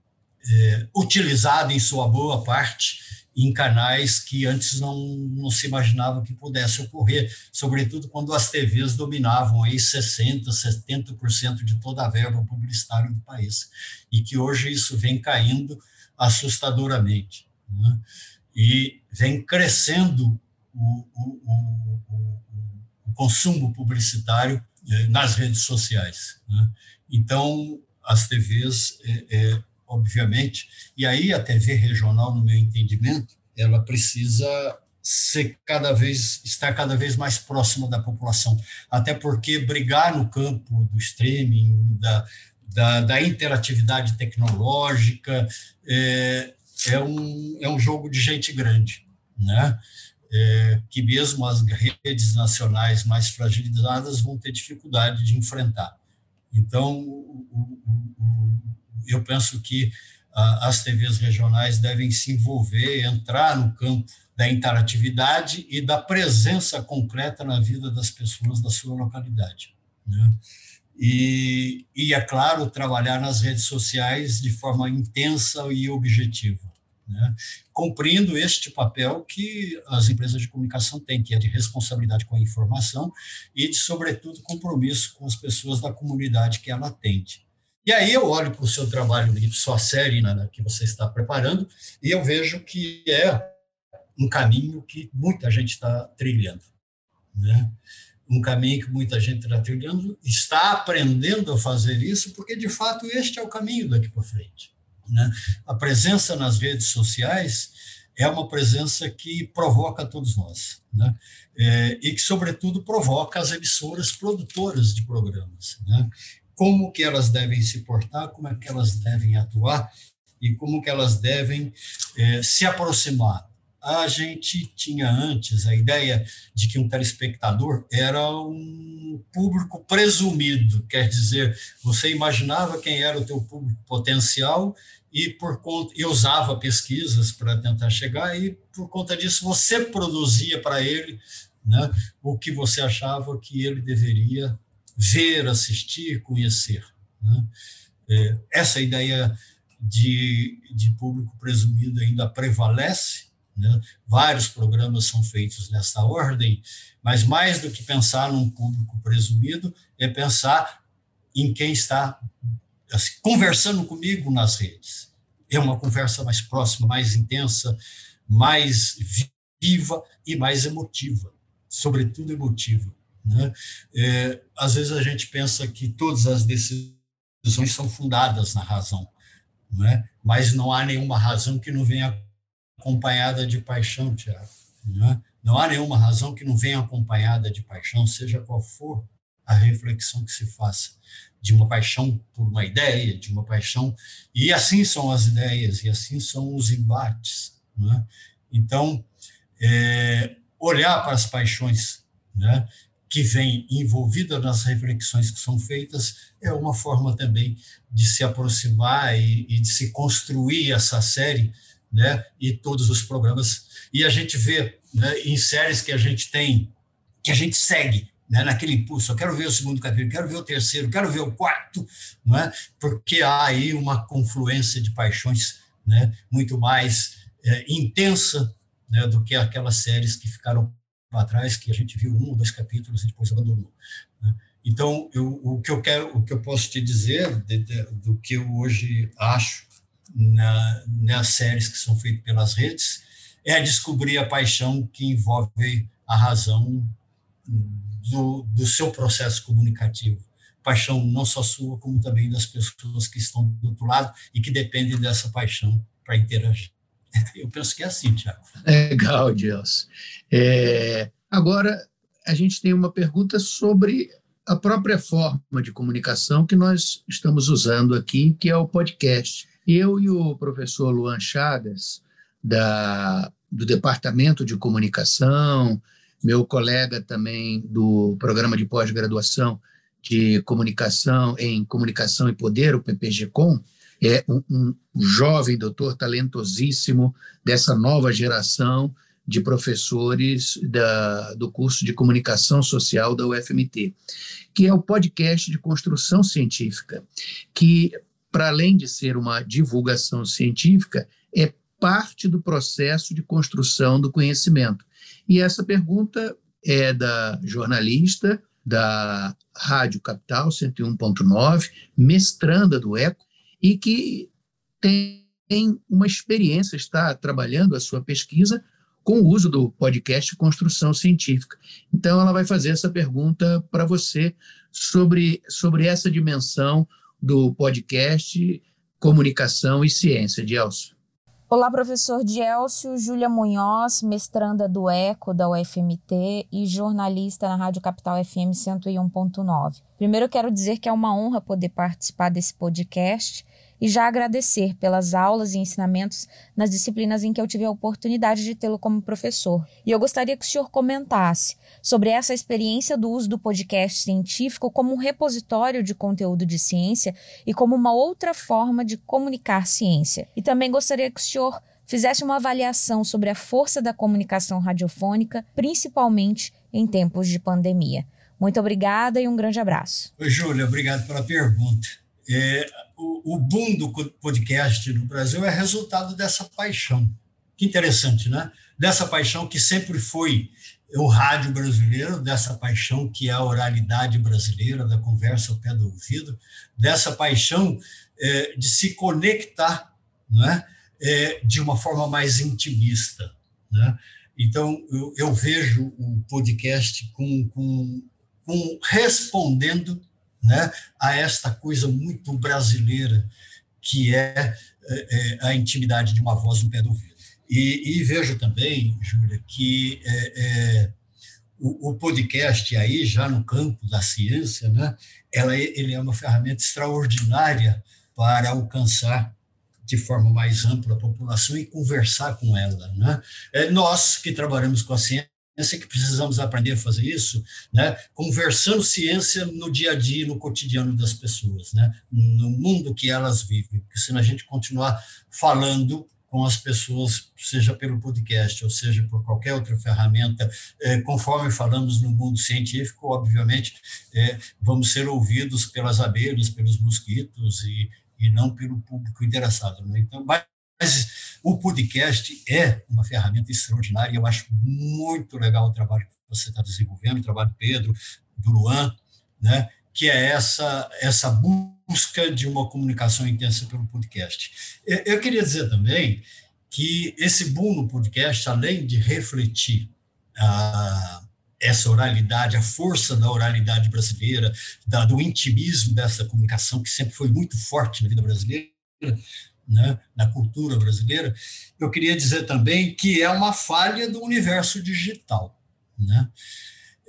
utilizado, em sua boa parte, em canais que antes não, não se imaginava que pudesse ocorrer, sobretudo quando as TVs dominavam aí 60%, 70% de toda a verba publicitária do país, e que hoje isso vem caindo assustadoramente. Né? E vem crescendo o, o, o, o consumo publicitário é, nas redes sociais. Né? Então, as TVs, é, é, obviamente, e aí a TV regional, no meu entendimento, ela precisa ser cada vez estar cada vez mais próxima da população, até porque brigar no campo do streaming, da, da, da interatividade tecnológica, é, é, um, é um jogo de gente grande, né? É, que mesmo as redes nacionais mais fragilizadas vão ter dificuldade de enfrentar. Então, eu penso que as TVs regionais devem se envolver, entrar no campo da interatividade e da presença concreta na vida das pessoas da sua localidade. Né? E, e, é claro, trabalhar nas redes sociais de forma intensa e objetiva, né? cumprindo este papel que as empresas de comunicação têm, que é de responsabilidade com a informação e de, sobretudo, compromisso com as pessoas da comunidade que ela atende. E aí eu olho para o seu trabalho, sua série né, que você está preparando, e eu vejo que é um caminho que muita gente está trilhando. Né? Um caminho que muita gente está trilhando, está aprendendo a fazer isso, porque de fato este é o caminho daqui para frente. Né? A presença nas redes sociais é uma presença que provoca todos nós, né? É, e que, sobretudo, provoca as emissoras produtoras de programas. Né? Como que elas devem se portar, como é que elas devem atuar e como que elas devem é, se aproximar a gente tinha antes a ideia de que um telespectador era um público presumido, quer dizer, você imaginava quem era o teu público potencial e por conta e usava pesquisas para tentar chegar e por conta disso você produzia para ele, né, o que você achava que ele deveria ver, assistir, conhecer. Né? É, essa ideia de, de público presumido ainda prevalece né? Vários programas são feitos nessa ordem, mas mais do que pensar num público presumido, é pensar em quem está assim, conversando comigo nas redes. É uma conversa mais próxima, mais intensa, mais viva e mais emotiva, sobretudo emotiva. Né? É, às vezes a gente pensa que todas as decisões são fundadas na razão, não é? mas não há nenhuma razão que não venha acompanhada de paixão, Tiago. Né? Não há nenhuma razão que não venha acompanhada de paixão, seja qual for a reflexão que se faça, de uma paixão por uma ideia, de uma paixão. E assim são as ideias, e assim são os embates. Né? Então, é, olhar para as paixões né, que vêm envolvidas nas reflexões que são feitas é uma forma também de se aproximar e, e de se construir essa série né? E todos os programas. E a gente vê né, em séries que a gente tem, que a gente segue, né, naquele impulso. Eu quero ver o segundo capítulo, quero ver o terceiro, quero ver o quarto, não é? Porque há aí uma confluência de paixões, né, muito mais é, intensa, né, do que aquelas séries que ficaram para trás, que a gente viu um ou dois capítulos e depois abandonou. Né? Então, eu, o que eu quero, o que eu posso te dizer de, de, do que eu hoje acho na, nas séries que são feitas pelas redes, é descobrir a paixão que envolve a razão do, do seu processo comunicativo. Paixão não só sua, como também das pessoas que estão do outro lado e que dependem dessa paixão para interagir. Eu penso que é assim, Tiago. Legal, Gelson. É, agora, a gente tem uma pergunta sobre a própria forma de comunicação que nós estamos usando aqui, que é o podcast. Eu e o professor Luan Chagas, da, do Departamento de Comunicação, meu colega também do programa de pós-graduação de comunicação em comunicação e poder, o PPG-Com, é um, um jovem doutor talentosíssimo dessa nova geração de professores da, do curso de comunicação social da UFMT, que é o podcast de construção científica, que para além de ser uma divulgação científica, é parte do processo de construção do conhecimento. E essa pergunta é da jornalista da Rádio Capital 101.9, mestranda do ECO, e que tem uma experiência, está trabalhando a sua pesquisa com o uso do podcast Construção Científica. Então, ela vai fazer essa pergunta para você, sobre, sobre essa dimensão do podcast Comunicação e Ciência, Gelson. Olá, professor Dielcio, Júlia Munhoz, mestranda do ECO da UFMT e jornalista na Rádio Capital FM 101.9. Primeiro, quero dizer que é uma honra poder participar desse podcast e já agradecer pelas aulas e ensinamentos nas disciplinas em que eu tive a oportunidade de tê-lo como professor. E eu gostaria que o senhor comentasse sobre essa experiência do uso do podcast científico como um repositório de conteúdo de ciência e como uma outra forma de comunicar ciência. E também gostaria que o senhor fizesse uma avaliação sobre a força da comunicação radiofônica, principalmente em tempos de pandemia. Muito obrigada e um grande abraço. Oi, Júlia, obrigado pela pergunta. É, o, o boom do podcast no Brasil é resultado dessa paixão. Que interessante, né? Dessa paixão que sempre foi o rádio brasileiro, dessa paixão que é a oralidade brasileira, da conversa ao pé do ouvido, dessa paixão é, de se conectar né, é, de uma forma mais intimista. Né? Então, eu, eu vejo o podcast com, com, com respondendo né, a esta coisa muito brasileira que é, é, é, a intimidade de uma voz no pé do ouvido. E, e vejo também, Júlia, que é, é, o, o, podcast aí, já no campo da ciência, né, ela, ele é uma ferramenta extraordinária para alcançar de forma mais ampla a população e conversar com ela. Né? É, nós que trabalhamos com a ciência, ciência que precisamos aprender a fazer isso, né? Conversando ciência no dia a dia, no cotidiano das pessoas, né? No mundo que elas vivem, porque se a gente continuar falando com as pessoas, seja pelo podcast ou seja por qualquer outra ferramenta, é, conforme falamos no mundo científico, obviamente é, vamos ser ouvidos pelas abelhas, pelos mosquitos e, e não pelo público interessado. Né? Então, mas o podcast é uma ferramenta extraordinária eu acho muito legal o trabalho que você está desenvolvendo, o trabalho do Pedro, do Luan, né? que é essa, essa busca de uma comunicação intensa pelo podcast. Eu queria dizer também que esse boom no podcast, além de refletir a, essa oralidade, a força da oralidade brasileira, da, do intimismo dessa comunicação, que sempre foi muito forte na vida brasileira, né, na cultura brasileira, eu queria dizer também que é uma falha do universo digital. Né?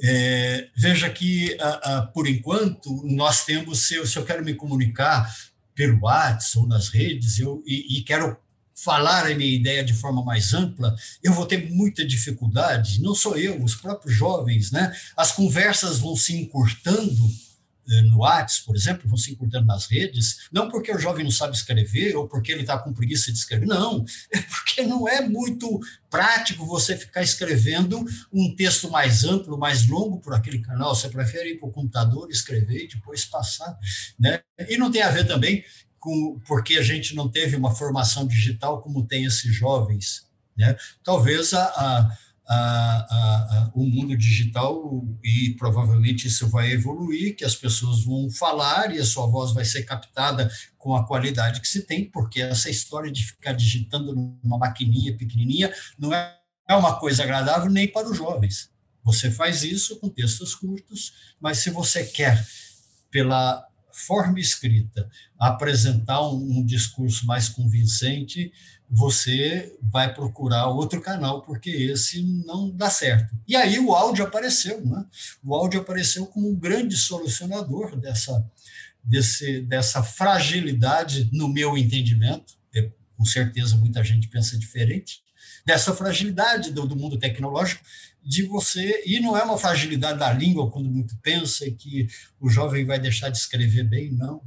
É, veja que, a, a, por enquanto, nós temos, se eu, se eu quero me comunicar pelo WhatsApp ou nas redes, eu, e, e quero falar a minha ideia de forma mais ampla, eu vou ter muita dificuldade, não sou eu, os próprios jovens, né? As conversas vão se encurtando no WhatsApp, por exemplo, vão se encurtando nas redes, não porque o jovem não sabe escrever ou porque ele está com preguiça de escrever, não, [LAUGHS] é porque não é muito prático você ficar escrevendo um texto mais amplo, mais longo por aquele canal, você prefere ir para o computador, escrever e depois passar, né? E não tem a ver também com porque a gente não teve uma formação digital como tem esses jovens, né? Talvez a, a a, a, o mundo digital e provavelmente isso vai evoluir, que as pessoas vão falar e a sua voz vai ser captada com a qualidade que se tem, porque essa história de ficar digitando numa maquininha pequenininha não é uma coisa agradável nem para os jovens. Você faz isso com textos curtos, mas se você quer, pela forma escrita, apresentar um, um discurso mais convincente, você vai procurar outro canal, porque esse não dá certo. E aí o áudio apareceu, né? O áudio apareceu como um grande solucionador dessa, desse, dessa fragilidade, no meu entendimento, é, com certeza muita gente pensa diferente, dessa fragilidade do, do mundo tecnológico, de você, e não é uma fragilidade da língua, quando muito pensa que o jovem vai deixar de escrever bem, não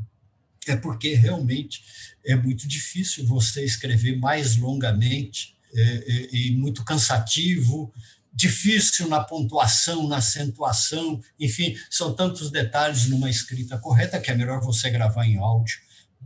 é porque realmente é muito difícil você escrever mais longamente é, é, e muito cansativo, difícil na pontuação, na acentuação, enfim, são tantos detalhes numa escrita correta que é melhor você gravar em áudio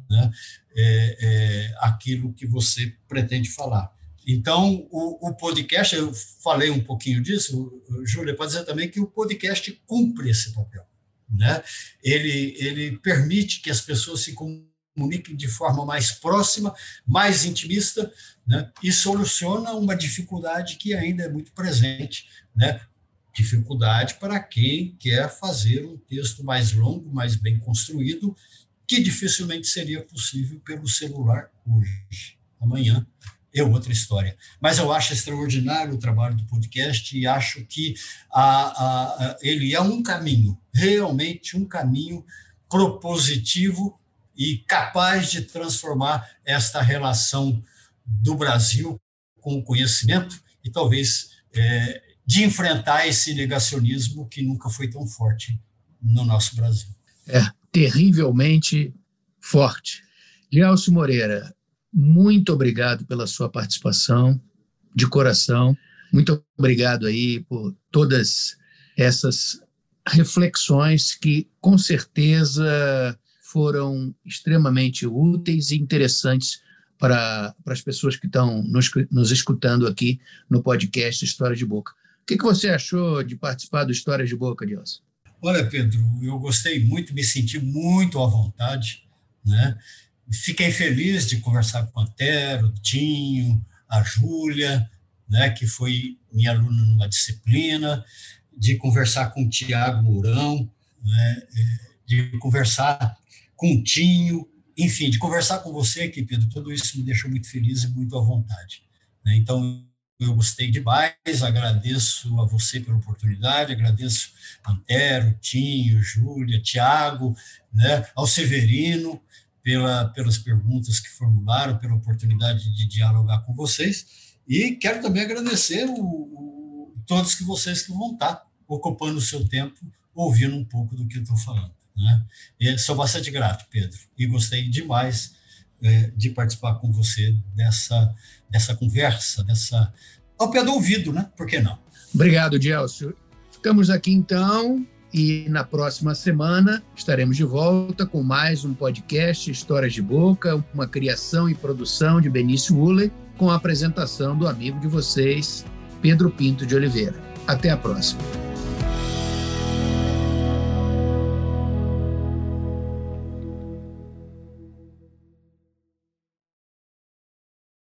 né, é, é, aquilo que você pretende falar. Então, o, o, podcast, eu falei um pouquinho disso, Júlia, pode dizer também que o podcast cumpre esse papel né? Ele, ele permite que as pessoas se comuniquem de forma mais próxima, mais intimista, né? e soluciona uma dificuldade que ainda é muito presente, né? dificuldade para quem quer fazer um texto mais longo, mais bem construído, que dificilmente seria possível pelo celular hoje. Amanhã é outra história. Mas eu acho extraordinário o trabalho do podcast e acho que a, a, ele é um caminho, realmente um caminho propositivo e capaz de transformar esta relação do Brasil com o conhecimento e talvez é, de enfrentar esse negacionismo que nunca foi tão forte no nosso Brasil. É, terrivelmente forte. Gelson Moreira, muito obrigado pela sua participação, de coração. Muito obrigado aí por todas essas reflexões que, com certeza, foram extremamente úteis e interessantes para, para as pessoas que estão nos, nos escutando aqui no podcast História de Boca. O que, que você achou de participar do História de Boca, Dilson? Olha, Pedro, eu gostei muito, me senti muito à vontade, né? Fiquei feliz de conversar com Antero, o Tinho, a Júlia, né, que foi minha aluna numa disciplina, de conversar com o Tiago Mourão, né, é, de conversar com o Tinho, enfim, de conversar com você aqui, Pedro, tudo isso me deixou muito feliz e muito à vontade. Né? Então, eu gostei demais, agradeço a você pela oportunidade, agradeço Antero, Tinho, Júlia, Tiago, né, ao Severino, pela, pelas perguntas que formularam, pela oportunidade de dialogar com vocês. E quero também agradecer o, o, todos que vocês que vão estar ocupando o seu tempo ouvindo um pouco do que eu estou falando. Né? E sou bastante grato, Pedro, e gostei demais é, de participar com você dessa, dessa conversa, dessa ao pé do ouvido, né? Por que não? Obrigado, Gelson. Ficamos aqui então e na próxima semana estaremos de volta com mais um podcast Histórias de Boca, uma criação e produção de Benício Uller, com a apresentação do amigo de vocês, Pedro Pinto de Oliveira. Até a próxima.